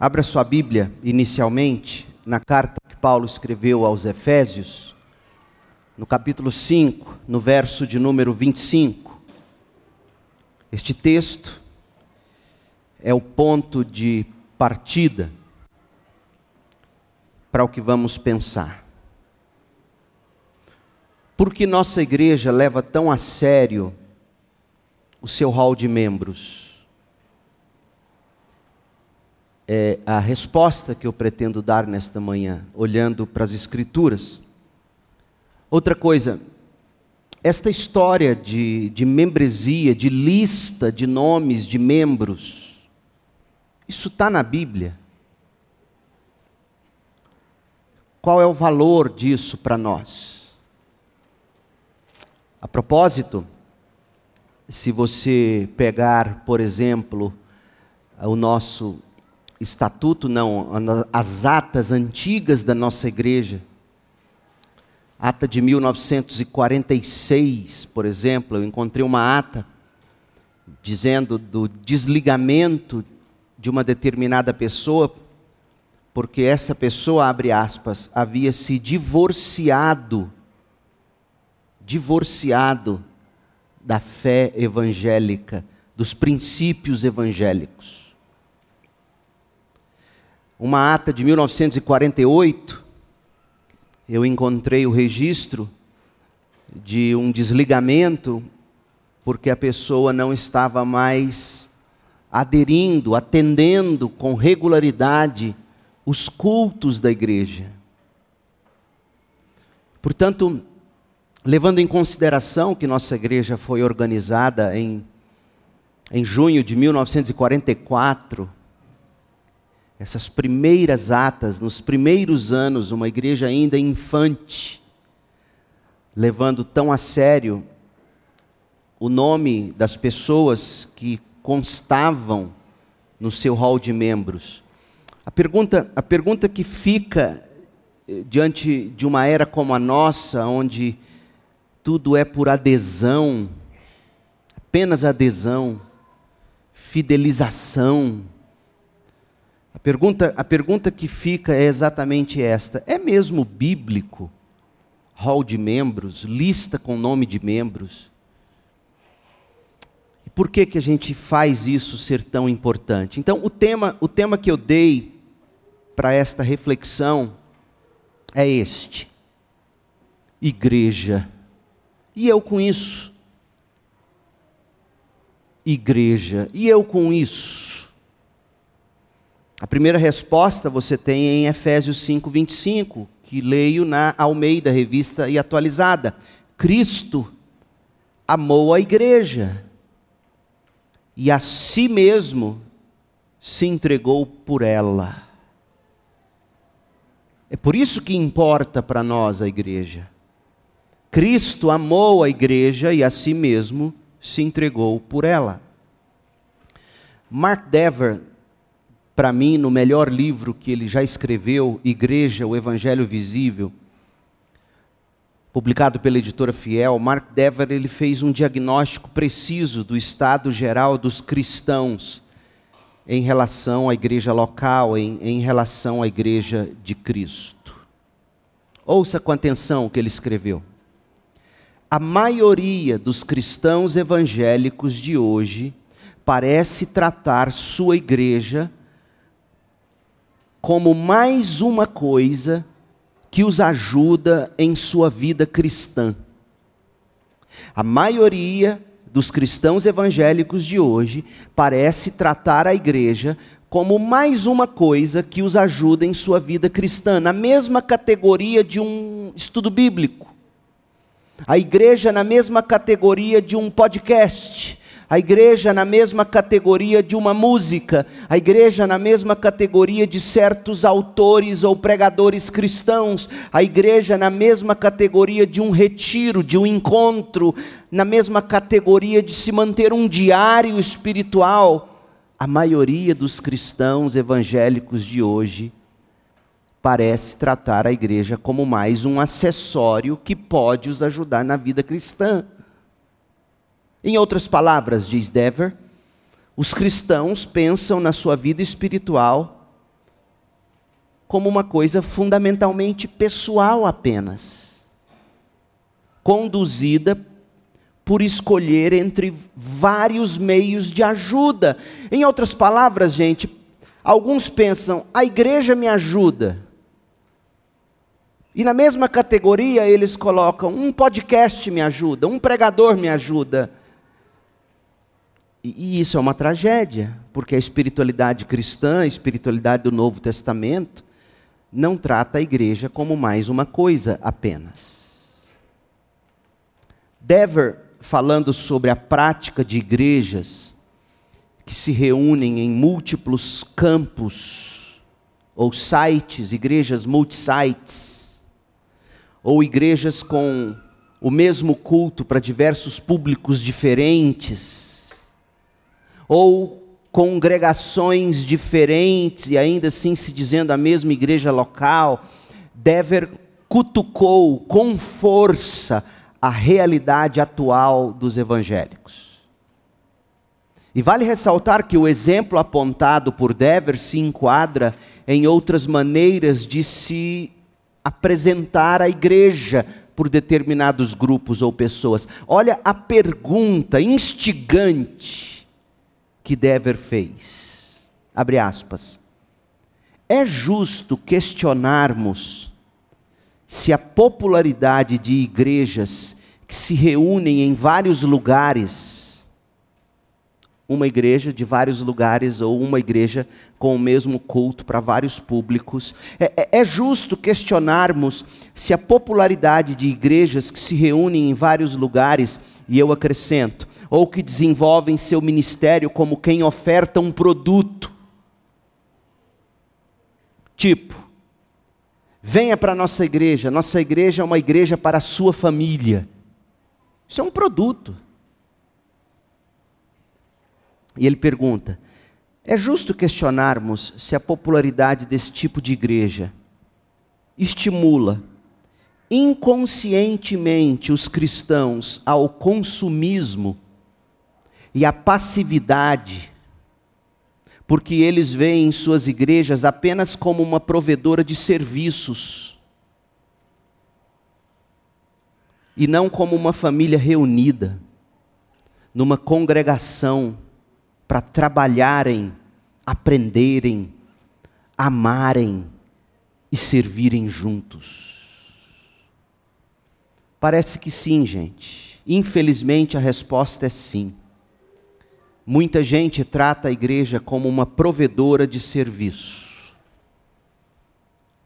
Abra sua Bíblia, inicialmente, na carta que Paulo escreveu aos Efésios, no capítulo 5, no verso de número 25. Este texto é o ponto de partida para o que vamos pensar. Por que nossa igreja leva tão a sério o seu hall de membros? É a resposta que eu pretendo dar nesta manhã, olhando para as Escrituras. Outra coisa, esta história de, de membresia, de lista de nomes de membros, isso está na Bíblia. Qual é o valor disso para nós? A propósito, se você pegar, por exemplo, o nosso estatuto, não, as atas antigas da nossa igreja. Ata de 1946, por exemplo, eu encontrei uma ata dizendo do desligamento de uma determinada pessoa, porque essa pessoa, abre aspas, havia se divorciado, divorciado da fé evangélica, dos princípios evangélicos uma ata de 1948, eu encontrei o registro de um desligamento porque a pessoa não estava mais aderindo, atendendo com regularidade os cultos da igreja. Portanto, levando em consideração que nossa igreja foi organizada em, em junho de 1944, essas primeiras atas, nos primeiros anos, uma igreja ainda infante, levando tão a sério o nome das pessoas que constavam no seu hall de membros. A pergunta, a pergunta que fica eh, diante de uma era como a nossa, onde tudo é por adesão, apenas adesão, fidelização, a pergunta, a pergunta que fica é exatamente esta: é mesmo bíblico hall de membros, lista com nome de membros? E por que, que a gente faz isso ser tão importante? Então, o tema, o tema que eu dei para esta reflexão é este: igreja. E eu com isso? Igreja. E eu com isso? A primeira resposta você tem em Efésios 5, 25, que leio na Almeida, revista e atualizada. Cristo amou a igreja e a si mesmo se entregou por ela. É por isso que importa para nós a igreja. Cristo amou a igreja e a si mesmo se entregou por ela. Mark Dever, para mim, no melhor livro que ele já escreveu, Igreja, o Evangelho Visível, publicado pela editora Fiel, Mark Dever ele fez um diagnóstico preciso do estado geral dos cristãos em relação à igreja local, em, em relação à igreja de Cristo. Ouça com atenção o que ele escreveu. A maioria dos cristãos evangélicos de hoje parece tratar sua igreja como mais uma coisa que os ajuda em sua vida cristã. A maioria dos cristãos evangélicos de hoje parece tratar a igreja como mais uma coisa que os ajuda em sua vida cristã, na mesma categoria de um estudo bíblico. A igreja na mesma categoria de um podcast a igreja na mesma categoria de uma música, a igreja na mesma categoria de certos autores ou pregadores cristãos, a igreja na mesma categoria de um retiro, de um encontro, na mesma categoria de se manter um diário espiritual. A maioria dos cristãos evangélicos de hoje parece tratar a igreja como mais um acessório que pode os ajudar na vida cristã. Em outras palavras, diz Dever, os cristãos pensam na sua vida espiritual como uma coisa fundamentalmente pessoal apenas, conduzida por escolher entre vários meios de ajuda. Em outras palavras, gente, alguns pensam, a igreja me ajuda. E na mesma categoria eles colocam, um podcast me ajuda, um pregador me ajuda. E, isso é uma tragédia, porque a espiritualidade cristã, a espiritualidade do Novo Testamento, não trata a igreja como mais uma coisa apenas. Dever, falando sobre a prática de igrejas que se reúnem em múltiplos campos ou sites, igrejas multisites, ou igrejas com o mesmo culto para diversos públicos diferentes, ou congregações diferentes e ainda assim se dizendo a mesma igreja local, Dever cutucou com força a realidade atual dos evangélicos. E vale ressaltar que o exemplo apontado por Dever se enquadra em outras maneiras de se apresentar à igreja por determinados grupos ou pessoas. Olha a pergunta instigante que Dever fez. Abre aspas. É justo questionarmos se a popularidade de igrejas que se reúnem em vários lugares, uma igreja de vários lugares ou uma igreja com o mesmo culto para vários públicos, é, é, é justo questionarmos se a popularidade de igrejas que se reúnem em vários lugares, e eu acrescento, ou que desenvolvem seu ministério como quem oferta um produto. Tipo, venha para a nossa igreja, nossa igreja é uma igreja para a sua família. Isso é um produto. E ele pergunta: é justo questionarmos se a popularidade desse tipo de igreja estimula inconscientemente os cristãos ao consumismo e a passividade, porque eles veem suas igrejas apenas como uma provedora de serviços e não como uma família reunida numa congregação para trabalharem, aprenderem, amarem e servirem juntos. Parece que sim, gente. Infelizmente a resposta é sim. Muita gente trata a igreja como uma provedora de serviço.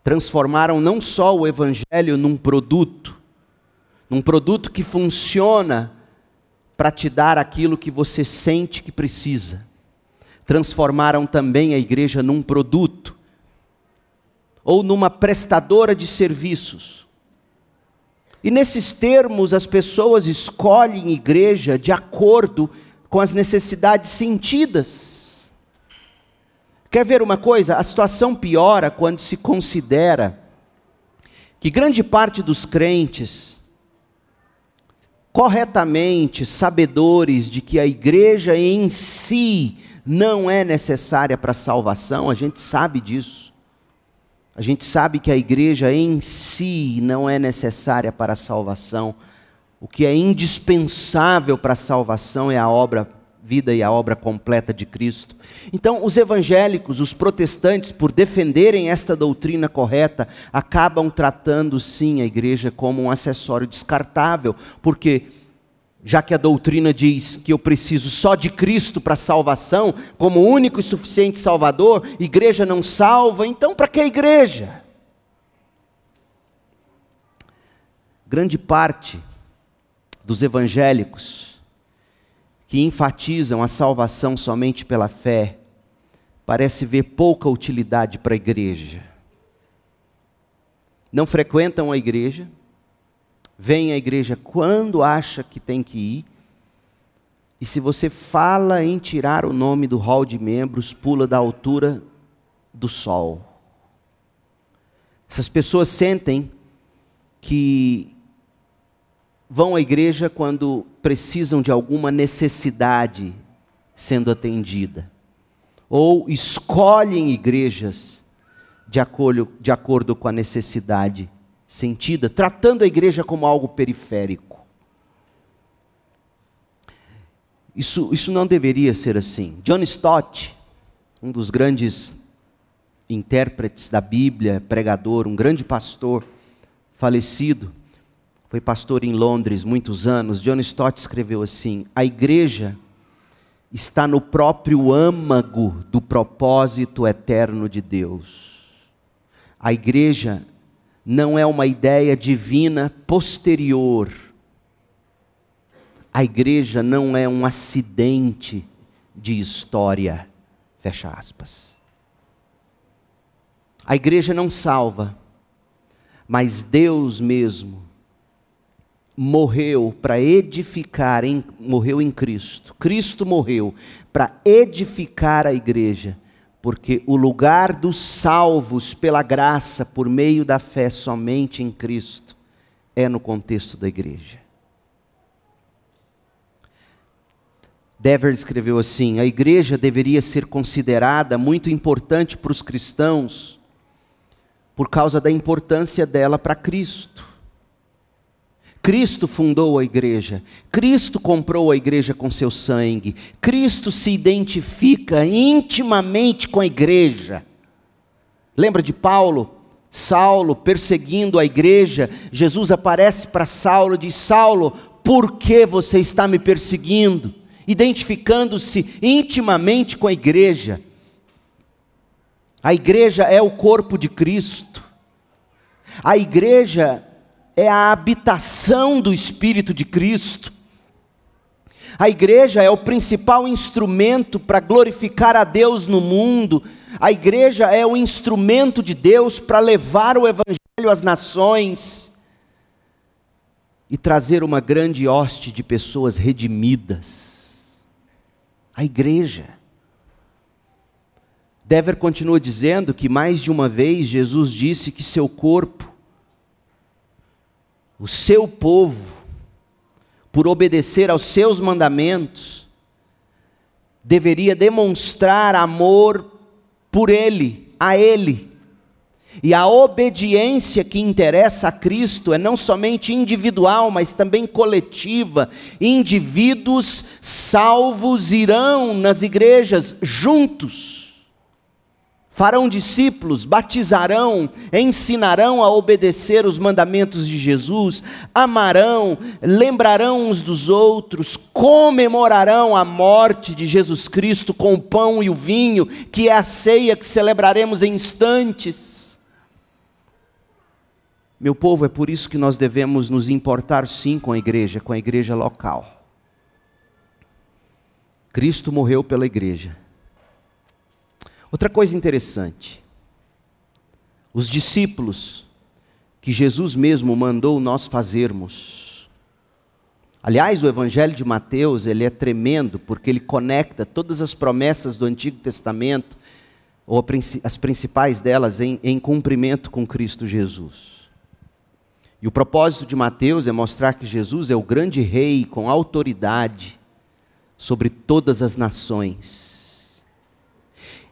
Transformaram não só o evangelho num produto, num produto que funciona para te dar aquilo que você sente que precisa. Transformaram também a igreja num produto ou numa prestadora de serviços. E nesses termos as pessoas escolhem igreja de acordo com as necessidades sentidas. Quer ver uma coisa? A situação piora quando se considera que grande parte dos crentes, corretamente sabedores de que a igreja em si não é necessária para a salvação, a gente sabe disso. A gente sabe que a igreja em si não é necessária para a salvação o que é indispensável para a salvação é a obra, vida e a obra completa de Cristo. Então, os evangélicos, os protestantes, por defenderem esta doutrina correta, acabam tratando sim a igreja como um acessório descartável, porque já que a doutrina diz que eu preciso só de Cristo para salvação, como único e suficiente Salvador, igreja não salva, então para que a igreja? Grande parte dos evangélicos que enfatizam a salvação somente pela fé, parece ver pouca utilidade para a igreja. Não frequentam a igreja, vêm à igreja quando acha que tem que ir, e se você fala em tirar o nome do hall de membros, pula da altura do sol. Essas pessoas sentem que vão à igreja quando precisam de alguma necessidade sendo atendida, ou escolhem igrejas de acordo, de acordo com a necessidade sentida, tratando a igreja como algo periférico. Isso, isso não deveria ser assim. John Stott, um dos grandes intérpretes da Bíblia, pregador, um grande pastor, falecido, foi pastor em Londres muitos anos. John Stott escreveu assim: A igreja está no próprio âmago do propósito eterno de Deus. A igreja não é uma ideia divina posterior. A igreja não é um acidente de história. Fecha aspas. A igreja não salva, mas Deus mesmo morreu para edificar, em, morreu em Cristo. Cristo morreu para edificar a igreja, porque o lugar dos salvos pela graça, por meio da fé somente em Cristo, é no contexto da igreja. Dever escreveu assim: a igreja deveria ser considerada muito importante para os cristãos, por causa da importância dela para Cristo. Cristo fundou a igreja, Cristo comprou a igreja com seu sangue, Cristo se identifica intimamente com a igreja. Lembra de Paulo? Saulo perseguindo a igreja, Jesus aparece para Saulo e diz: Saulo, por que você está me perseguindo? Identificando-se intimamente com a igreja. A igreja é o corpo de Cristo. A igreja é a habitação do Espírito de Cristo. A igreja é o principal instrumento para glorificar a Deus no mundo. A igreja é o instrumento de Deus para levar o Evangelho às nações e trazer uma grande hoste de pessoas redimidas. A igreja. Dever continua dizendo que mais de uma vez Jesus disse que seu corpo o seu povo, por obedecer aos seus mandamentos, deveria demonstrar amor por ele, a ele. E a obediência que interessa a Cristo é não somente individual, mas também coletiva. Indivíduos salvos irão nas igrejas juntos farão discípulos, batizarão, ensinarão a obedecer os mandamentos de Jesus, amarão, lembrarão uns dos outros, comemorarão a morte de Jesus Cristo com o pão e o vinho, que é a ceia que celebraremos em instantes. Meu povo, é por isso que nós devemos nos importar sim com a igreja, com a igreja local. Cristo morreu pela igreja. Outra coisa interessante, os discípulos que Jesus mesmo mandou nós fazermos. Aliás, o Evangelho de Mateus ele é tremendo porque ele conecta todas as promessas do Antigo Testamento ou as principais delas em, em cumprimento com Cristo Jesus. E o propósito de Mateus é mostrar que Jesus é o grande rei com autoridade sobre todas as nações.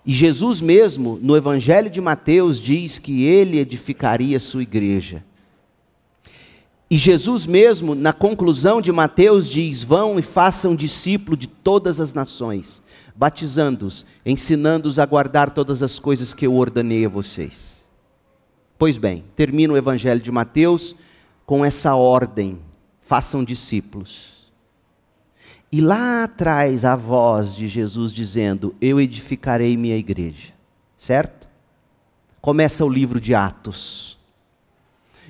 E Jesus mesmo, no Evangelho de Mateus, diz que ele edificaria sua igreja. E Jesus mesmo, na conclusão de Mateus, diz: Vão e façam discípulo de todas as nações, batizando-os, ensinando-os a guardar todas as coisas que eu ordenei a vocês. Pois bem, termina o Evangelho de Mateus com essa ordem: façam discípulos. E lá atrás a voz de Jesus dizendo: Eu edificarei minha igreja. Certo? Começa o livro de Atos.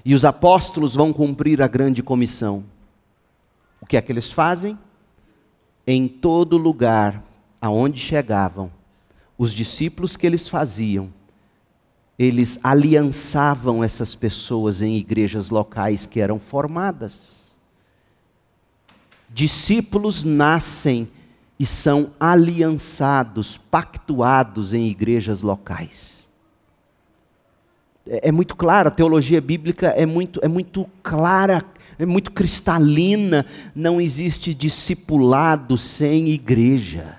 E os apóstolos vão cumprir a grande comissão. O que é que eles fazem? Em todo lugar aonde chegavam, os discípulos que eles faziam, eles aliançavam essas pessoas em igrejas locais que eram formadas. Discípulos nascem e são aliançados, pactuados em igrejas locais. É, é muito claro, a teologia bíblica é muito, é muito clara, é muito cristalina. Não existe discipulado sem igreja.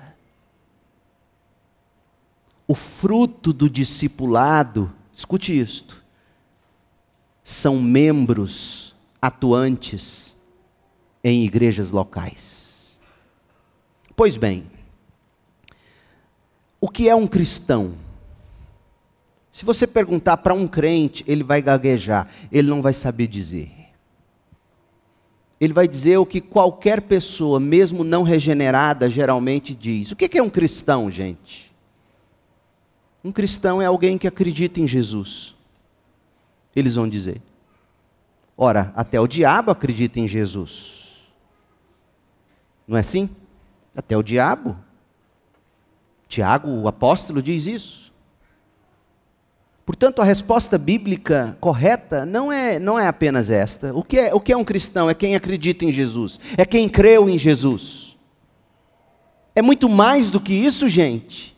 O fruto do discipulado escute isto, são membros atuantes em igrejas locais. Pois bem, o que é um cristão? Se você perguntar para um crente, ele vai gaguejar, ele não vai saber dizer. Ele vai dizer o que qualquer pessoa, mesmo não regenerada, geralmente diz. O que é um cristão, gente? Um cristão é alguém que acredita em Jesus. Eles vão dizer. Ora, até o diabo acredita em Jesus. Não é assim? Até o diabo. Tiago, o apóstolo, diz isso. Portanto, a resposta bíblica correta não é, não é apenas esta. O que é, o que é um cristão? É quem acredita em Jesus, é quem creu em Jesus. É muito mais do que isso, gente.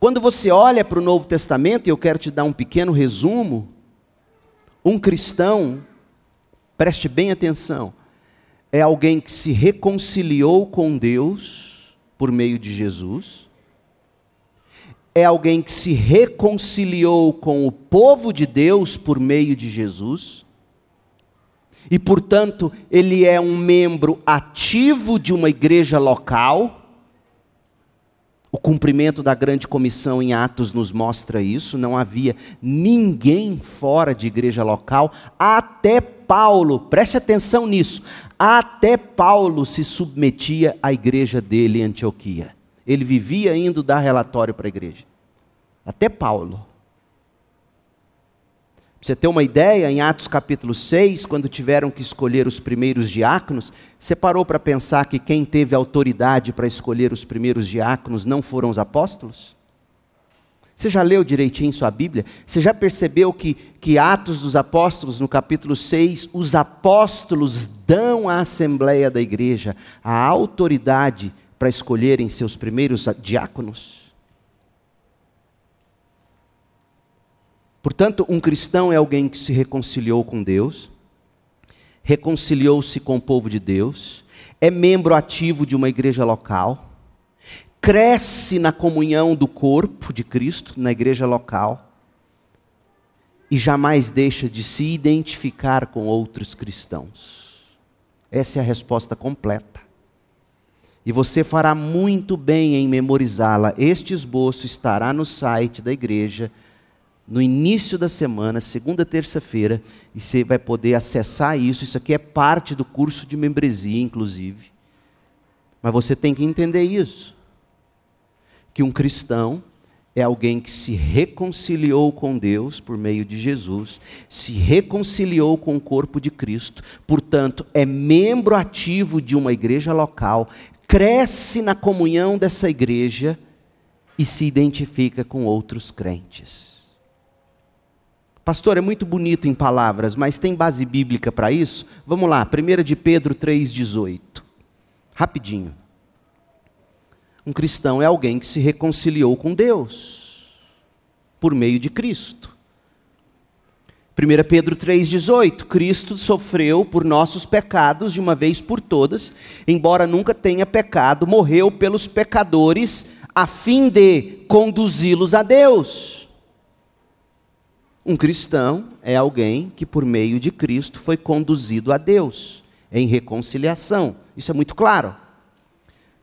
Quando você olha para o Novo Testamento, e eu quero te dar um pequeno resumo, um cristão, preste bem atenção, é alguém que se reconciliou com Deus por meio de Jesus é alguém que se reconciliou com o povo de Deus por meio de Jesus. E, portanto, ele é um membro ativo de uma igreja local. O cumprimento da grande comissão em Atos nos mostra isso. Não havia ninguém fora de igreja local, até Paulo, preste atenção nisso, até Paulo se submetia à igreja dele em Antioquia. Ele vivia indo dar relatório para a igreja. Até Paulo. Você ter uma ideia, em Atos capítulo 6, quando tiveram que escolher os primeiros diáconos, você parou para pensar que quem teve autoridade para escolher os primeiros diáconos não foram os apóstolos? Você já leu direitinho sua Bíblia? Você já percebeu que, que Atos dos Apóstolos, no capítulo 6, os apóstolos dão à Assembleia da Igreja a autoridade para escolherem seus primeiros diáconos? Portanto, um cristão é alguém que se reconciliou com Deus, reconciliou-se com o povo de Deus, é membro ativo de uma igreja local, cresce na comunhão do corpo de Cristo, na igreja local, e jamais deixa de se identificar com outros cristãos. Essa é a resposta completa. E você fará muito bem em memorizá-la. Este esboço estará no site da igreja no início da semana, segunda, terça-feira, e você vai poder acessar isso. Isso aqui é parte do curso de membresia, inclusive. Mas você tem que entender isso. Que um cristão é alguém que se reconciliou com Deus por meio de Jesus, se reconciliou com o corpo de Cristo, portanto, é membro ativo de uma igreja local, cresce na comunhão dessa igreja e se identifica com outros crentes. Pastor, é muito bonito em palavras, mas tem base bíblica para isso? Vamos lá, 1 de Pedro 3,18. Rapidinho. Um cristão é alguém que se reconciliou com Deus por meio de Cristo. 1 Pedro 3,18: Cristo sofreu por nossos pecados de uma vez por todas, embora nunca tenha pecado, morreu pelos pecadores, a fim de conduzi-los a Deus. Um cristão é alguém que, por meio de Cristo, foi conduzido a Deus, em reconciliação. Isso é muito claro.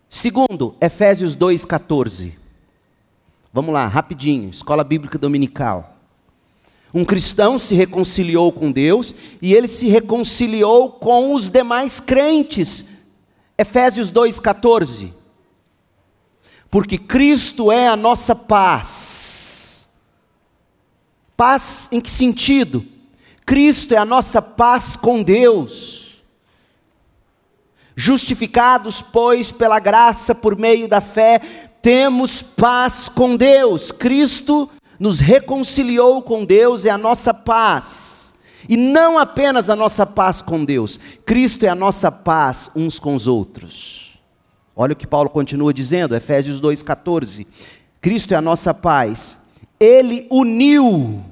Segundo, Efésios 2,14. Vamos lá, rapidinho, escola bíblica dominical. Um cristão se reconciliou com Deus e ele se reconciliou com os demais crentes. Efésios 2,14. Porque Cristo é a nossa paz. Paz em que sentido? Cristo é a nossa paz com Deus. Justificados, pois, pela graça por meio da fé, temos paz com Deus. Cristo nos reconciliou com Deus é a nossa paz. E não apenas a nossa paz com Deus, Cristo é a nossa paz uns com os outros. Olha o que Paulo continua dizendo, Efésios 2,14. Cristo é a nossa paz. Ele uniu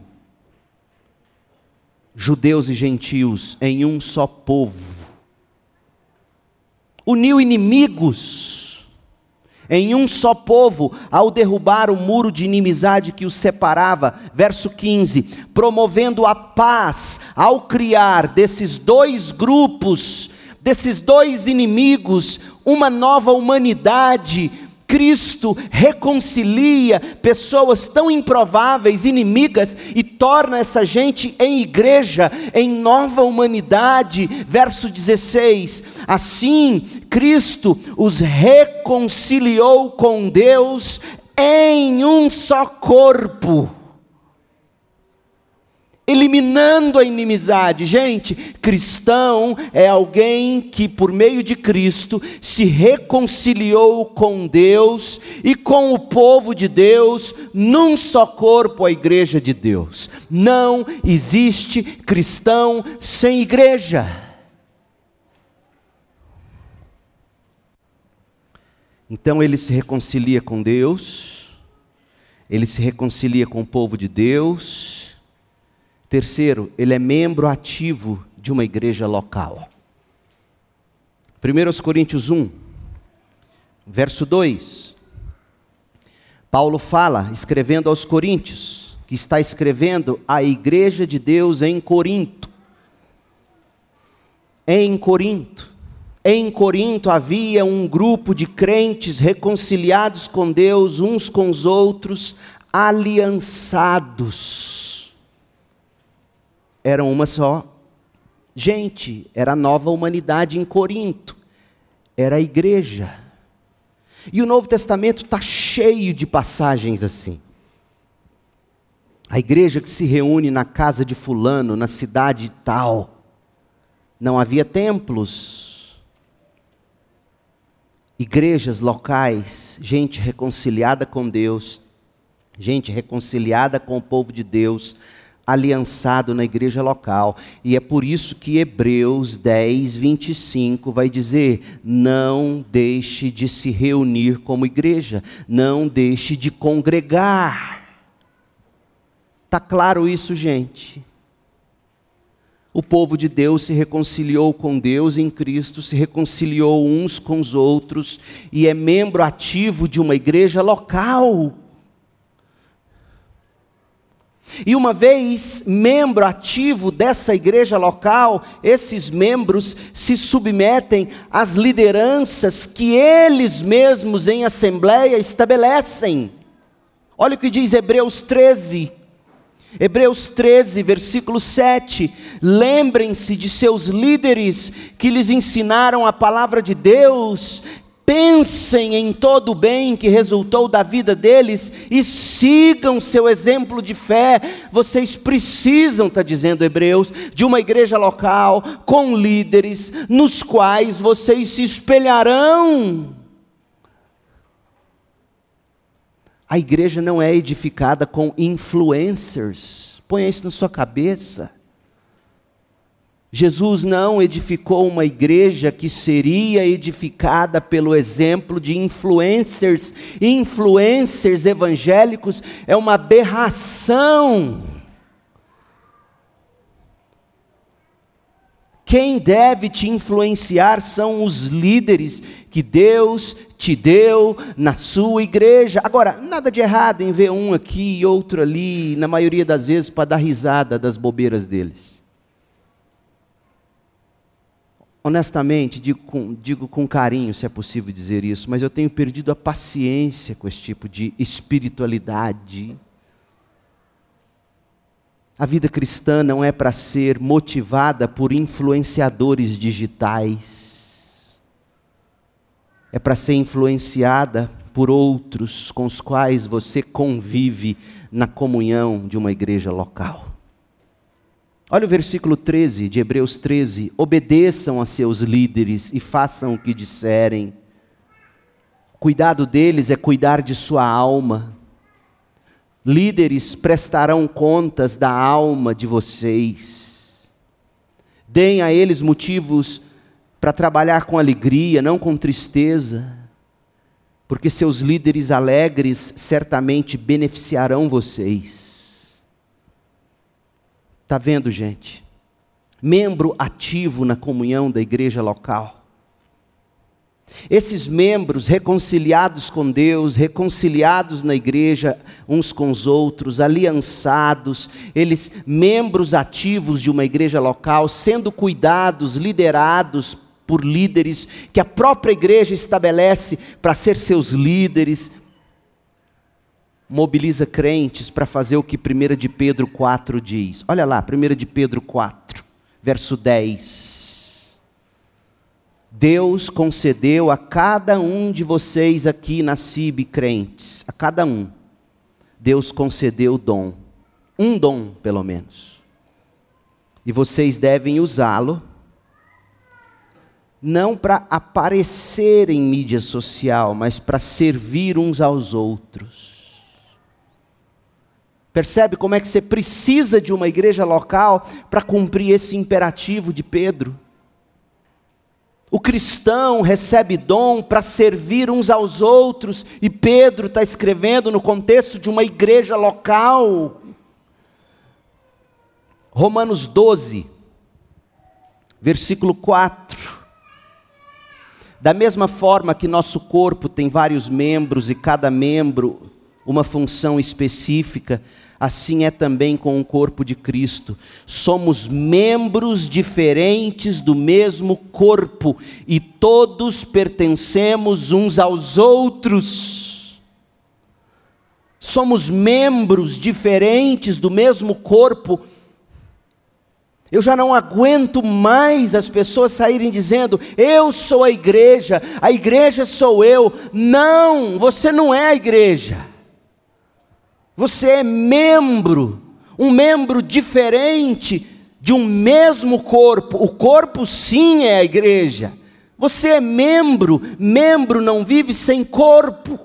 judeus e gentios em um só povo. Uniu inimigos em um só povo, ao derrubar o muro de inimizade que os separava. Verso 15: promovendo a paz ao criar desses dois grupos, desses dois inimigos, uma nova humanidade, Cristo reconcilia pessoas tão improváveis, inimigas, e torna essa gente em igreja, em nova humanidade. Verso 16: Assim, Cristo os reconciliou com Deus em um só corpo eliminando a inimizade. Gente, cristão é alguém que, por meio de Cristo, se reconciliou com Deus e com o povo de Deus, num só corpo, a igreja de Deus. Não existe cristão sem igreja. Então ele se reconcilia com Deus, ele se reconcilia com o povo de Deus, Terceiro, ele é membro ativo de uma igreja local. 1 Coríntios 1, verso 2. Paulo fala, escrevendo aos Coríntios, que está escrevendo à igreja de Deus em Corinto. Em Corinto. Em Corinto havia um grupo de crentes reconciliados com Deus, uns com os outros, aliançados eram uma só gente, era a nova humanidade em Corinto, era a igreja. E o Novo Testamento está cheio de passagens assim. A igreja que se reúne na casa de Fulano, na cidade tal. Não havia templos. Igrejas locais, gente reconciliada com Deus, gente reconciliada com o povo de Deus, aliançado na igreja local. E é por isso que Hebreus 10, 25 vai dizer: não deixe de se reunir como igreja, não deixe de congregar. Está claro isso, gente? O povo de Deus se reconciliou com Deus em Cristo, se reconciliou uns com os outros e é membro ativo de uma igreja local. E uma vez membro ativo dessa igreja local, esses membros se submetem às lideranças que eles mesmos em assembleia estabelecem. Olha o que diz Hebreus 13. Hebreus 13, versículo 7. Lembrem-se de seus líderes que lhes ensinaram a palavra de Deus, pensem em todo o bem que resultou da vida deles e sigam seu exemplo de fé. Vocês precisam, está dizendo Hebreus, de uma igreja local com líderes nos quais vocês se espelharão. A igreja não é edificada com influencers. Ponha isso na sua cabeça. Jesus não edificou uma igreja que seria edificada pelo exemplo de influencers. Influencers evangélicos é uma aberração. Quem deve te influenciar são os líderes que Deus te deu na sua igreja. Agora, nada de errado em ver um aqui e outro ali, na maioria das vezes para dar risada das bobeiras deles. Honestamente, digo com, digo com carinho, se é possível dizer isso, mas eu tenho perdido a paciência com esse tipo de espiritualidade. A vida cristã não é para ser motivada por influenciadores digitais, é para ser influenciada por outros com os quais você convive na comunhão de uma igreja local. Olha o versículo 13 de Hebreus 13: obedeçam a seus líderes e façam o que disserem. Cuidado deles é cuidar de sua alma. Líderes prestarão contas da alma de vocês. Deem a eles motivos para trabalhar com alegria, não com tristeza, porque seus líderes alegres certamente beneficiarão vocês. Está vendo, gente? Membro ativo na comunhão da igreja local. Esses membros reconciliados com Deus, reconciliados na igreja uns com os outros, aliançados, eles membros ativos de uma igreja local, sendo cuidados, liderados por líderes que a própria igreja estabelece para ser seus líderes, mobiliza crentes para fazer o que 1 de Pedro 4 diz. Olha lá, 1 de Pedro 4, verso 10. Deus concedeu a cada um de vocês aqui na CIB crentes, a cada um, Deus concedeu o dom, um dom pelo menos. E vocês devem usá-lo, não para aparecer em mídia social, mas para servir uns aos outros. Percebe como é que você precisa de uma igreja local para cumprir esse imperativo de Pedro? O cristão recebe dom para servir uns aos outros, e Pedro está escrevendo no contexto de uma igreja local. Romanos 12, versículo 4. Da mesma forma que nosso corpo tem vários membros e cada membro uma função específica, assim é também com o corpo de Cristo. Somos membros diferentes do mesmo corpo e todos pertencemos uns aos outros. Somos membros diferentes do mesmo corpo. Eu já não aguento mais as pessoas saírem dizendo: eu sou a igreja, a igreja sou eu. Não, você não é a igreja. Você é membro, um membro diferente de um mesmo corpo. O corpo, sim, é a igreja. Você é membro, membro não vive sem corpo.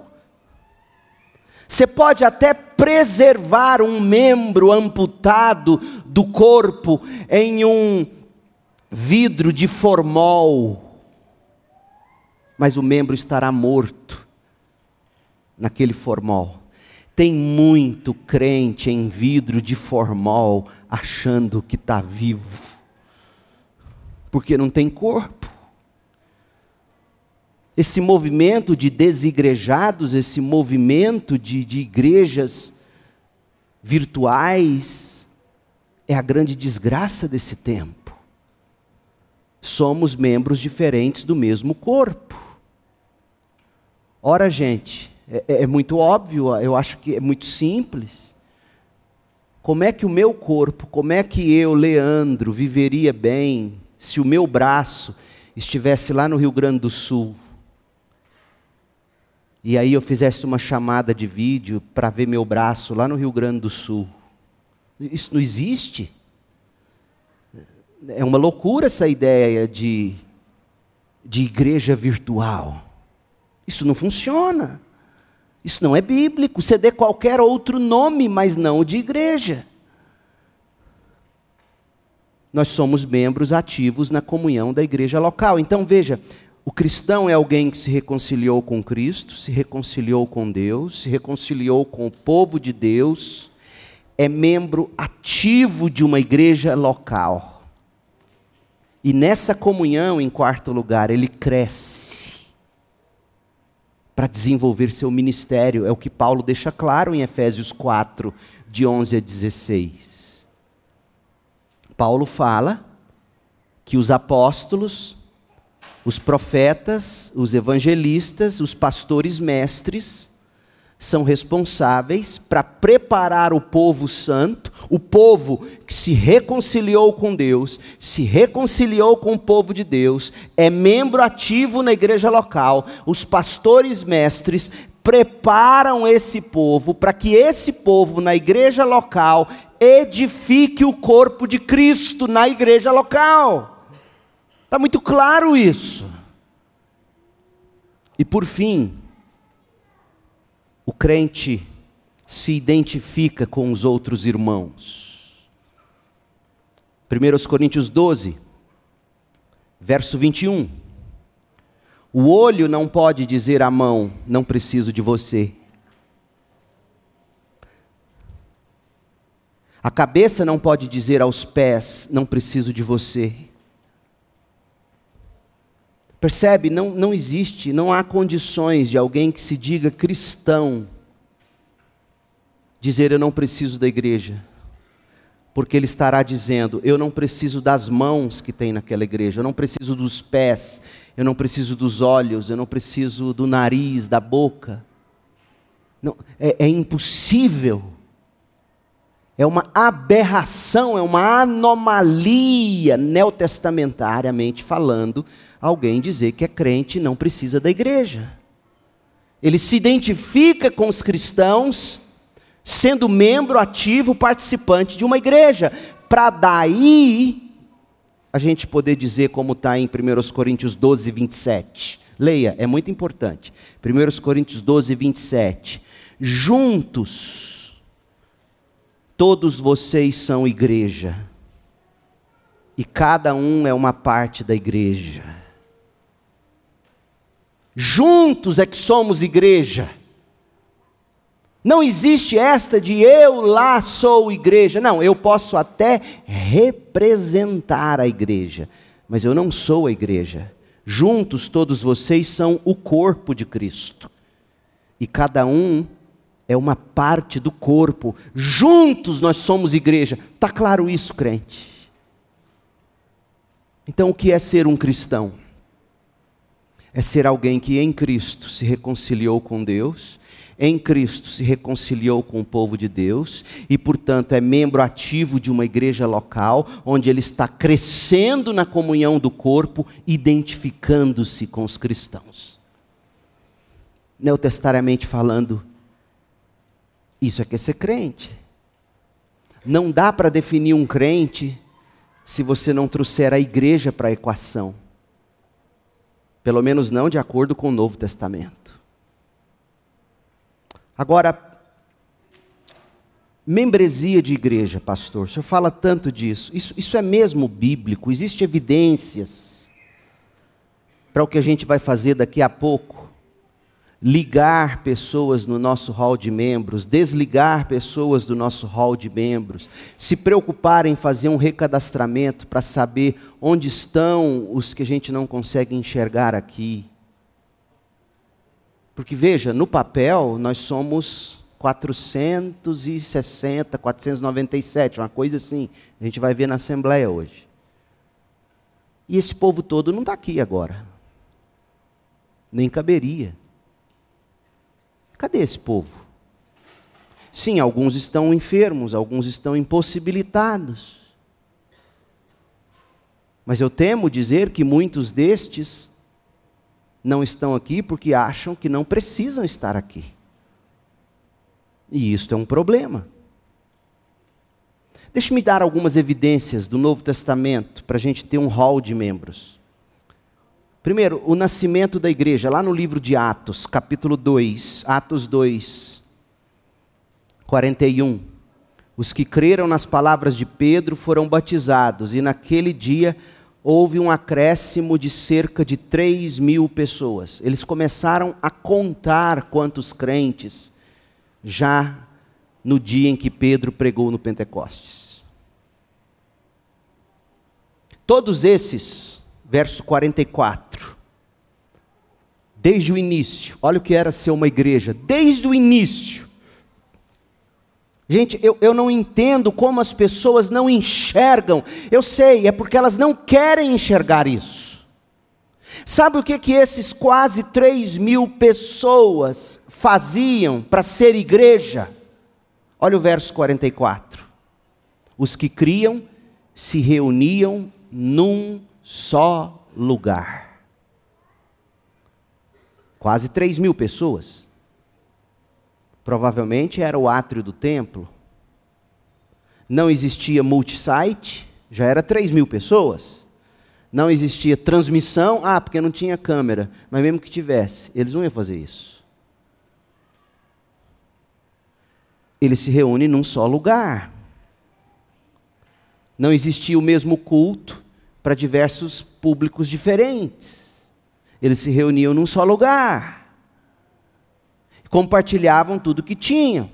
Você pode até preservar um membro amputado do corpo em um vidro de formol, mas o membro estará morto naquele formol. Tem muito crente em vidro de formol achando que está vivo, porque não tem corpo. Esse movimento de desigrejados, esse movimento de, de igrejas virtuais, é a grande desgraça desse tempo. Somos membros diferentes do mesmo corpo. Ora, gente, é, é, é muito óbvio, eu acho que é muito simples. Como é que o meu corpo, como é que eu, Leandro, viveria bem se o meu braço estivesse lá no Rio Grande do Sul? E aí eu fizesse uma chamada de vídeo para ver meu braço lá no Rio Grande do Sul. Isso não existe. É uma loucura essa ideia de, de igreja virtual. Isso não funciona. Isso não é bíblico. Você dê qualquer outro nome, mas não o de igreja. Nós somos membros ativos na comunhão da igreja local. Então veja, o cristão é alguém que se reconciliou com Cristo, se reconciliou com Deus, se reconciliou com o povo de Deus, é membro ativo de uma igreja local. E nessa comunhão, em quarto lugar, ele cresce para desenvolver seu ministério. É o que Paulo deixa claro em Efésios 4, de 11 a 16. Paulo fala que os apóstolos, os profetas, os evangelistas, os pastores mestres, são responsáveis para preparar o povo santo, o povo que se reconciliou com Deus, se reconciliou com o povo de Deus, é membro ativo na igreja local. Os pastores mestres preparam esse povo para que esse povo na igreja local edifique o corpo de Cristo na igreja local. Está muito claro isso. E por fim, o crente se identifica com os outros irmãos. 1 Coríntios 12, verso 21. O olho não pode dizer à mão: Não preciso de você. A cabeça não pode dizer aos pés: Não preciso de você. Percebe? Não, não existe, não há condições de alguém que se diga cristão dizer eu não preciso da igreja. Porque ele estará dizendo: eu não preciso das mãos que tem naquela igreja, eu não preciso dos pés, eu não preciso dos olhos, eu não preciso do nariz, da boca. Não, é, é impossível. É uma aberração, é uma anomalia neotestamentariamente falando alguém dizer que é crente e não precisa da igreja. Ele se identifica com os cristãos sendo membro ativo, participante de uma igreja, para daí a gente poder dizer como está em 1 Coríntios 12, 27. Leia, é muito importante. 1 Coríntios 12, 27. Juntos, todos vocês são igreja, e cada um é uma parte da igreja. Juntos é que somos igreja. Não existe esta de eu lá sou igreja. Não, eu posso até representar a igreja, mas eu não sou a igreja. Juntos todos vocês são o corpo de Cristo. E cada um é uma parte do corpo. Juntos nós somos igreja. Está claro isso, crente? Então, o que é ser um cristão? É ser alguém que em Cristo se reconciliou com Deus, em Cristo se reconciliou com o povo de Deus e, portanto, é membro ativo de uma igreja local, onde ele está crescendo na comunhão do corpo, identificando-se com os cristãos. Neotestariamente falando, isso é que é ser crente. Não dá para definir um crente se você não trouxer a igreja para a equação. Pelo menos não de acordo com o Novo Testamento. Agora, membresia de igreja, pastor, o senhor fala tanto disso. Isso, isso é mesmo bíblico? Existem evidências para o que a gente vai fazer daqui a pouco? Ligar pessoas no nosso hall de membros, desligar pessoas do nosso hall de membros, se preocupar em fazer um recadastramento para saber onde estão os que a gente não consegue enxergar aqui. Porque veja, no papel nós somos 460, 497, uma coisa assim. A gente vai ver na Assembleia hoje. E esse povo todo não está aqui agora. Nem caberia. Cadê esse povo? Sim, alguns estão enfermos, alguns estão impossibilitados. Mas eu temo dizer que muitos destes não estão aqui porque acham que não precisam estar aqui. E isso é um problema. Deixe-me dar algumas evidências do Novo Testamento para a gente ter um hall de membros. Primeiro, o nascimento da igreja, lá no livro de Atos, capítulo 2, Atos 2, 41. Os que creram nas palavras de Pedro foram batizados, e naquele dia houve um acréscimo de cerca de 3 mil pessoas. Eles começaram a contar quantos crentes já no dia em que Pedro pregou no Pentecostes. Todos esses verso 44. Desde o início, olha o que era ser uma igreja, desde o início. Gente, eu, eu não entendo como as pessoas não enxergam. Eu sei, é porque elas não querem enxergar isso. Sabe o que, que esses quase 3 mil pessoas faziam para ser igreja? Olha o verso 44. Os que criam se reuniam num só lugar. Quase 3 mil pessoas. Provavelmente era o átrio do templo. Não existia multisite, já era 3 mil pessoas. Não existia transmissão, ah, porque não tinha câmera. Mas mesmo que tivesse, eles não iam fazer isso. Eles se reúnem num só lugar. Não existia o mesmo culto, para diversos públicos diferentes. Eles se reuniam num só lugar. Compartilhavam tudo que tinham.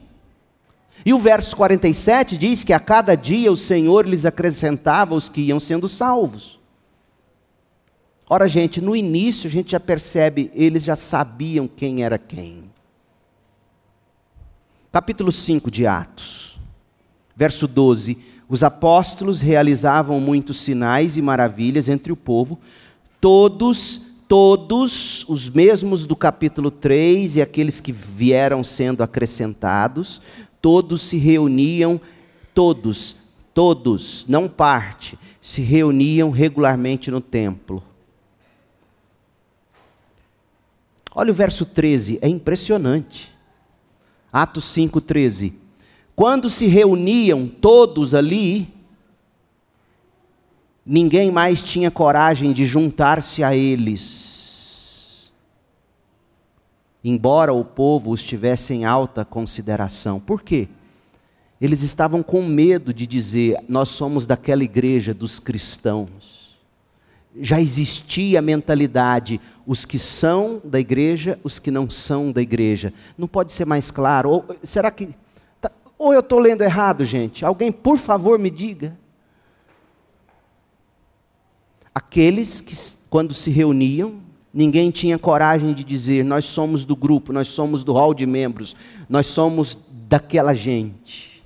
E o verso 47 diz que a cada dia o Senhor lhes acrescentava os que iam sendo salvos. Ora, gente, no início a gente já percebe, eles já sabiam quem era quem. Capítulo 5 de Atos, verso 12. Os apóstolos realizavam muitos sinais e maravilhas entre o povo, todos, todos os mesmos do capítulo 3 e aqueles que vieram sendo acrescentados, todos se reuniam, todos, todos, não parte, se reuniam regularmente no templo. Olha o verso 13, é impressionante. Atos 5, 13. Quando se reuniam todos ali, ninguém mais tinha coragem de juntar-se a eles, embora o povo os tivesse em alta consideração. Por quê? Eles estavam com medo de dizer: Nós somos daquela igreja dos cristãos já existia a mentalidade, os que são da igreja, os que não são da igreja. Não pode ser mais claro? Ou, será que. Ou eu estou lendo errado, gente? Alguém, por favor, me diga. Aqueles que, quando se reuniam, ninguém tinha coragem de dizer: Nós somos do grupo, nós somos do hall de membros, nós somos daquela gente.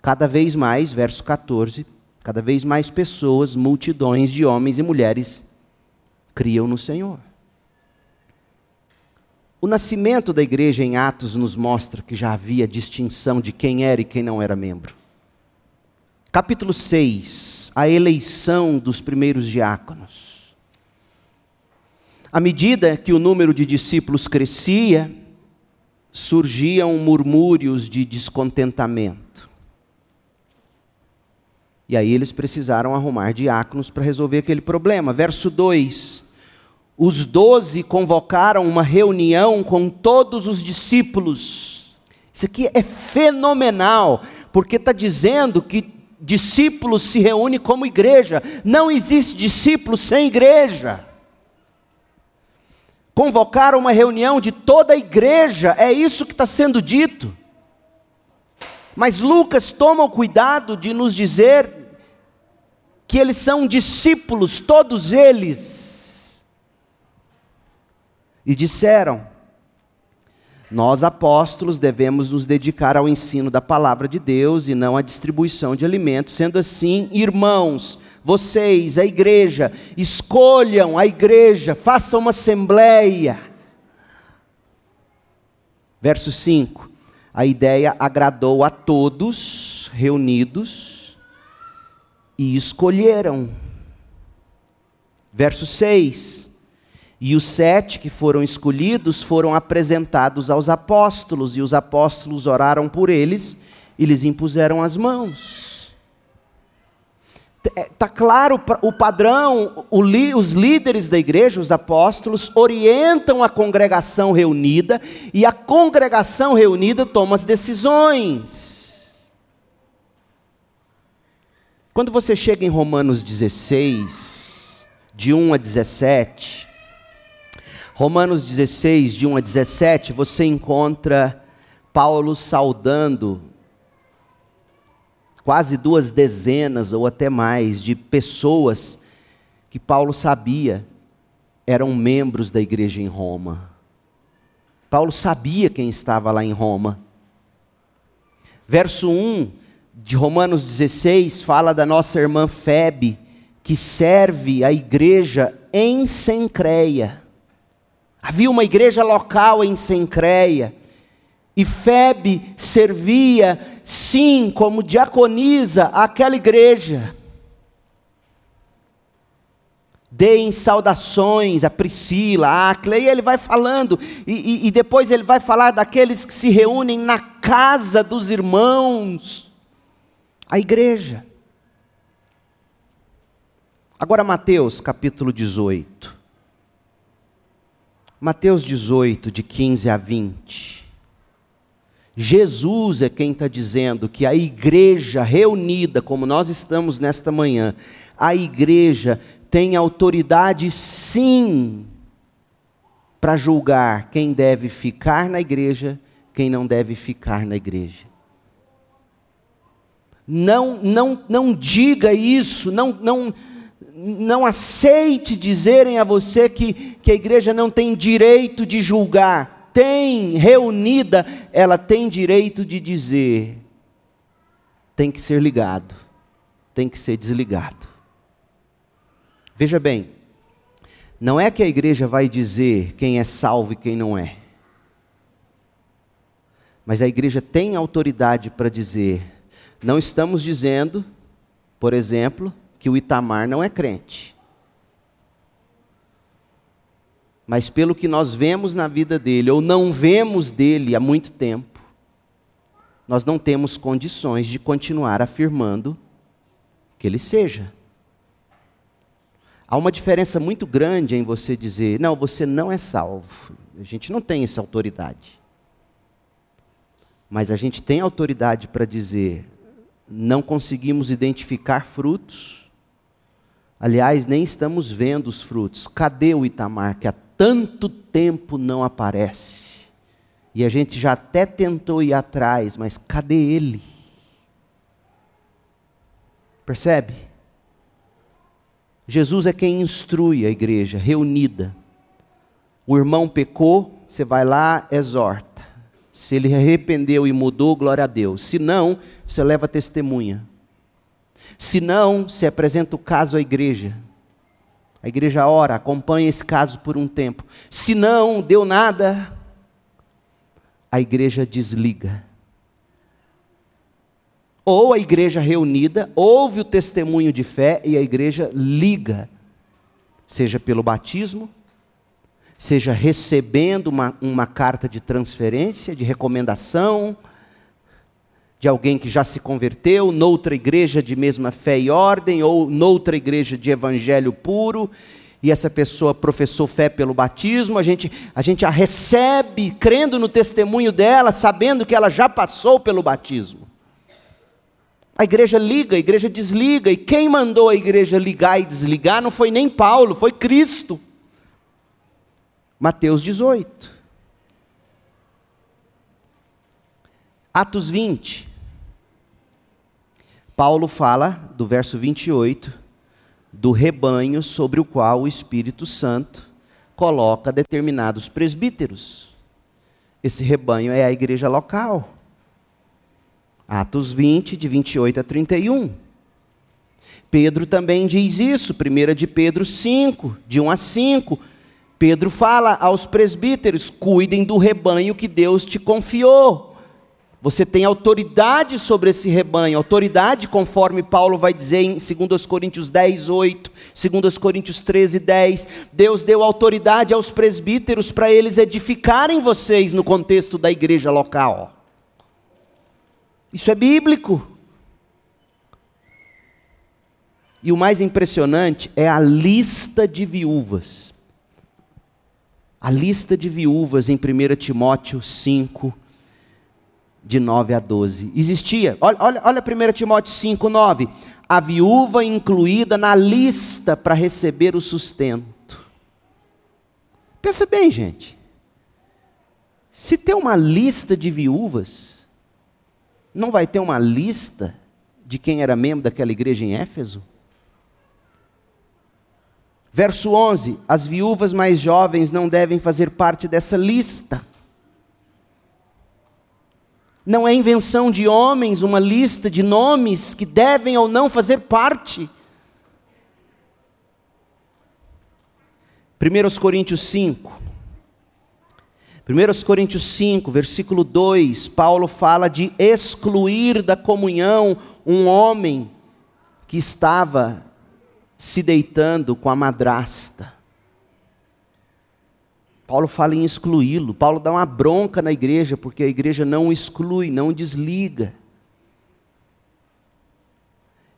Cada vez mais, verso 14 Cada vez mais pessoas, multidões de homens e mulheres, criam no Senhor. O nascimento da igreja em Atos nos mostra que já havia distinção de quem era e quem não era membro. Capítulo 6, a eleição dos primeiros diáconos. À medida que o número de discípulos crescia, surgiam murmúrios de descontentamento. E aí eles precisaram arrumar diáconos para resolver aquele problema. Verso 2: Os doze convocaram uma reunião com todos os discípulos. Isso aqui é fenomenal, porque está dizendo que discípulos se reúnem como igreja. Não existe discípulo sem igreja. Convocaram uma reunião de toda a igreja, é isso que está sendo dito. Mas Lucas toma o cuidado de nos dizer que eles são discípulos, todos eles. E disseram: Nós apóstolos devemos nos dedicar ao ensino da palavra de Deus e não à distribuição de alimentos. Sendo assim, irmãos, vocês, a igreja, escolham a igreja, façam uma assembleia. Verso 5: A ideia agradou a todos reunidos e escolheram. Verso 6: E os sete que foram escolhidos foram apresentados aos apóstolos, e os apóstolos oraram por eles e lhes impuseram as mãos. Está é, claro o padrão, os líderes da igreja, os apóstolos, orientam a congregação reunida e a congregação reunida toma as decisões. Quando você chega em Romanos 16, de 1 a 17, Romanos 16, de 1 a 17, você encontra Paulo saudando quase duas dezenas ou até mais de pessoas que Paulo sabia eram membros da igreja em Roma. Paulo sabia quem estava lá em Roma. Verso 1 de Romanos 16 fala da nossa irmã Febe, que serve a igreja em Sencreia. Havia uma igreja local em Sencreia. E Febe servia, sim, como diaconisa àquela igreja. Deem saudações a Priscila, a Acla, e ele vai falando, e, e, e depois ele vai falar daqueles que se reúnem na casa dos irmãos a igreja. Agora, Mateus capítulo 18. Mateus 18, de 15 a 20. Jesus é quem está dizendo que a igreja reunida, como nós estamos nesta manhã, a igreja tem autoridade sim para julgar quem deve ficar na igreja, quem não deve ficar na igreja. Não, não, não diga isso, não, não, não aceite dizerem a você que, que a igreja não tem direito de julgar. Tem, reunida, ela tem direito de dizer: tem que ser ligado, tem que ser desligado. Veja bem, não é que a igreja vai dizer quem é salvo e quem não é. Mas a igreja tem autoridade para dizer. Não estamos dizendo, por exemplo, que o Itamar não é crente. Mas pelo que nós vemos na vida dele, ou não vemos dele há muito tempo, nós não temos condições de continuar afirmando que ele seja. Há uma diferença muito grande em você dizer, não, você não é salvo. A gente não tem essa autoridade. Mas a gente tem autoridade para dizer, não conseguimos identificar frutos Aliás, nem estamos vendo os frutos. Cadê o Itamar que há tanto tempo não aparece? E a gente já até tentou ir atrás, mas cadê ele? Percebe? Jesus é quem instrui a igreja reunida. O irmão pecou, você vai lá, exorta. Se ele arrependeu e mudou, glória a Deus. Se não, você leva testemunha. Se não, se apresenta o caso à igreja. A igreja ora, acompanha esse caso por um tempo. Se não deu nada, a igreja desliga. Ou a igreja reunida ouve o testemunho de fé e a igreja liga, seja pelo batismo, seja recebendo uma, uma carta de transferência, de recomendação, de alguém que já se converteu, noutra igreja de mesma fé e ordem, ou noutra igreja de evangelho puro, e essa pessoa professou fé pelo batismo, a gente, a gente a recebe crendo no testemunho dela, sabendo que ela já passou pelo batismo. A igreja liga, a igreja desliga, e quem mandou a igreja ligar e desligar não foi nem Paulo, foi Cristo. Mateus 18. Atos 20. Paulo fala, do verso 28, do rebanho sobre o qual o Espírito Santo coloca determinados presbíteros. Esse rebanho é a igreja local. Atos 20, de 28 a 31. Pedro também diz isso, 1 de Pedro 5, de 1 a 5. Pedro fala aos presbíteros: cuidem do rebanho que Deus te confiou. Você tem autoridade sobre esse rebanho, autoridade conforme Paulo vai dizer em 2 Coríntios 10, 8, 2 Coríntios 13, 10. Deus deu autoridade aos presbíteros para eles edificarem vocês no contexto da igreja local. Isso é bíblico. E o mais impressionante é a lista de viúvas. A lista de viúvas em 1 Timóteo 5, de 9 a 12. Existia, olha, olha, olha 1 Timóteo 5, 9. A viúva incluída na lista para receber o sustento. Pensa bem, gente. Se tem uma lista de viúvas, não vai ter uma lista de quem era membro daquela igreja em Éfeso? Verso 11: As viúvas mais jovens não devem fazer parte dessa lista não é invenção de homens uma lista de nomes que devem ou não fazer parte. 1 Coríntios 5. 1 Coríntios 5, versículo 2, Paulo fala de excluir da comunhão um homem que estava se deitando com a madrasta. Paulo fala em excluí-lo. Paulo dá uma bronca na igreja, porque a igreja não exclui, não desliga.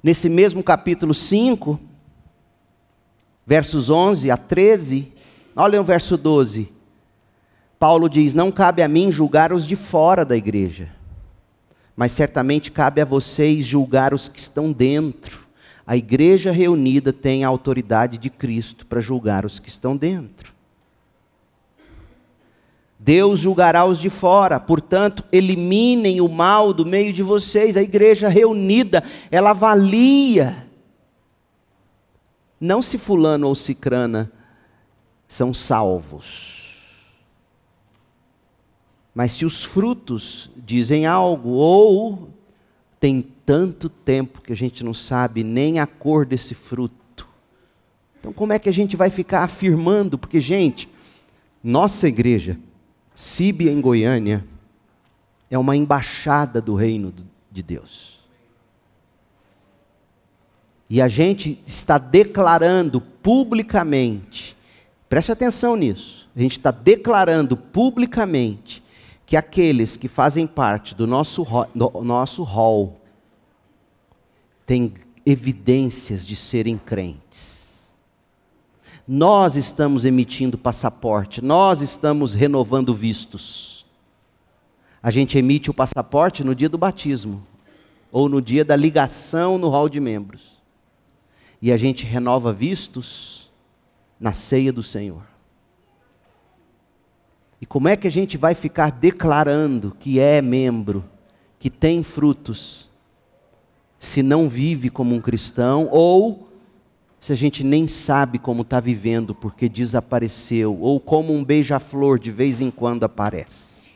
Nesse mesmo capítulo 5, versos 11 a 13, olha o verso 12. Paulo diz: Não cabe a mim julgar os de fora da igreja, mas certamente cabe a vocês julgar os que estão dentro. A igreja reunida tem a autoridade de Cristo para julgar os que estão dentro. Deus julgará os de fora, portanto, eliminem o mal do meio de vocês. A igreja reunida, ela avalia não se fulano ou cicrana são salvos. Mas se os frutos dizem algo, ou tem tanto tempo que a gente não sabe nem a cor desse fruto. Então, como é que a gente vai ficar afirmando? Porque, gente, nossa igreja, CIB em Goiânia, é uma embaixada do reino de Deus. E a gente está declarando publicamente, preste atenção nisso, a gente está declarando publicamente que aqueles que fazem parte do nosso, do nosso hall têm evidências de serem crentes. Nós estamos emitindo passaporte, nós estamos renovando vistos. A gente emite o passaporte no dia do batismo, ou no dia da ligação no hall de membros. E a gente renova vistos na ceia do Senhor. E como é que a gente vai ficar declarando que é membro, que tem frutos, se não vive como um cristão ou se a gente nem sabe como está vivendo porque desapareceu, ou como um beija-flor de vez em quando aparece?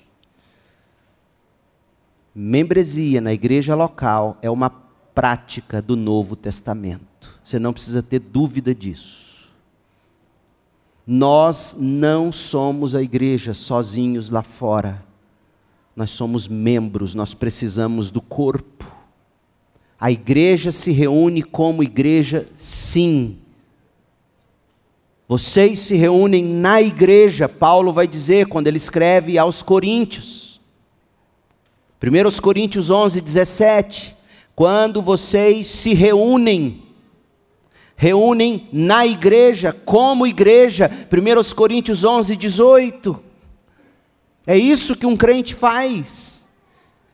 Membresia na igreja local é uma prática do Novo Testamento. Você não precisa ter dúvida disso. Nós não somos a igreja sozinhos lá fora. Nós somos membros, nós precisamos do corpo. A igreja se reúne como igreja, sim. Vocês se reúnem na igreja, Paulo vai dizer quando ele escreve aos Coríntios. 1 Coríntios 11, 17. Quando vocês se reúnem, reúnem na igreja, como igreja. 1 Coríntios 11, 18. É isso que um crente faz.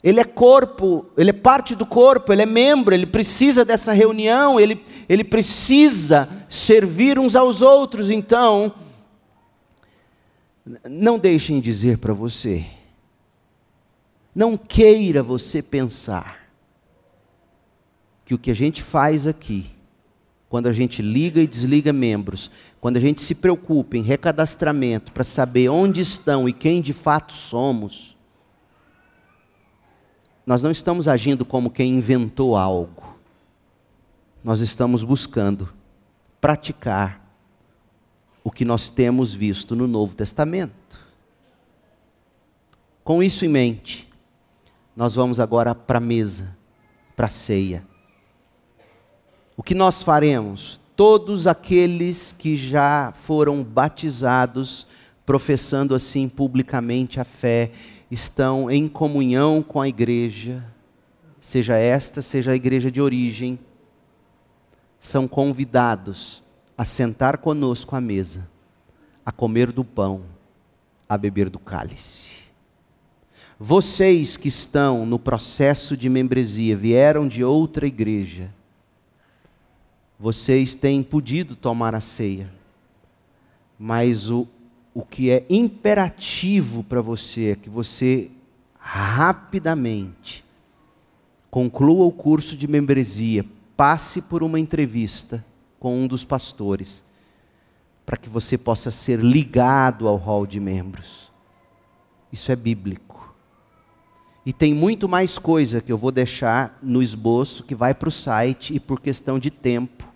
Ele é corpo, ele é parte do corpo, ele é membro, ele precisa dessa reunião, ele, ele precisa servir uns aos outros. Então, não deixem dizer para você, não queira você pensar que o que a gente faz aqui quando a gente liga e desliga membros, quando a gente se preocupa em recadastramento para saber onde estão e quem de fato somos, nós não estamos agindo como quem inventou algo. Nós estamos buscando praticar o que nós temos visto no Novo Testamento. Com isso em mente, nós vamos agora para a mesa, para a ceia. O que nós faremos? Todos aqueles que já foram batizados, professando assim publicamente a fé, estão em comunhão com a igreja, seja esta, seja a igreja de origem, são convidados a sentar conosco à mesa, a comer do pão, a beber do cálice. Vocês que estão no processo de membresia, vieram de outra igreja, vocês têm podido tomar a ceia, mas o, o que é imperativo para você é que você rapidamente conclua o curso de membresia, passe por uma entrevista com um dos pastores, para que você possa ser ligado ao hall de membros. Isso é bíblico. E tem muito mais coisa que eu vou deixar no esboço que vai para o site e por questão de tempo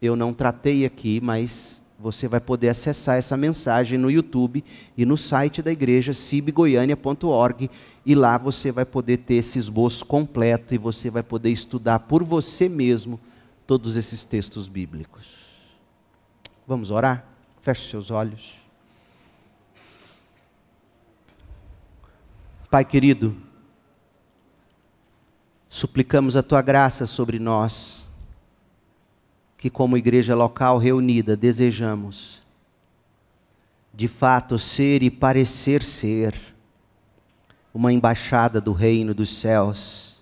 eu não tratei aqui, mas você vai poder acessar essa mensagem no YouTube e no site da igreja cibgoiania.org e lá você vai poder ter esse esboço completo e você vai poder estudar por você mesmo todos esses textos bíblicos. Vamos orar? Feche seus olhos. Pai querido, suplicamos a tua graça sobre nós que, como igreja local reunida, desejamos, de fato, ser e parecer ser uma embaixada do reino dos céus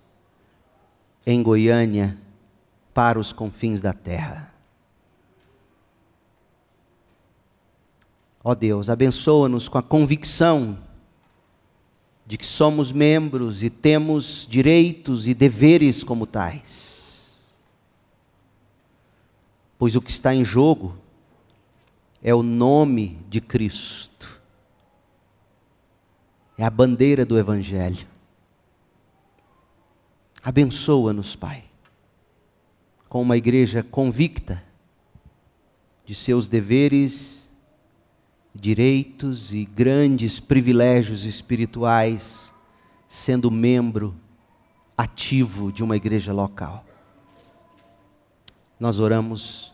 em Goiânia para os confins da terra. Ó oh Deus, abençoa-nos com a convicção de que somos membros e temos direitos e deveres como tais. Pois o que está em jogo é o nome de Cristo, é a bandeira do Evangelho. Abençoa-nos, Pai, com uma igreja convicta de seus deveres, direitos e grandes privilégios espirituais, sendo membro ativo de uma igreja local. Nós oramos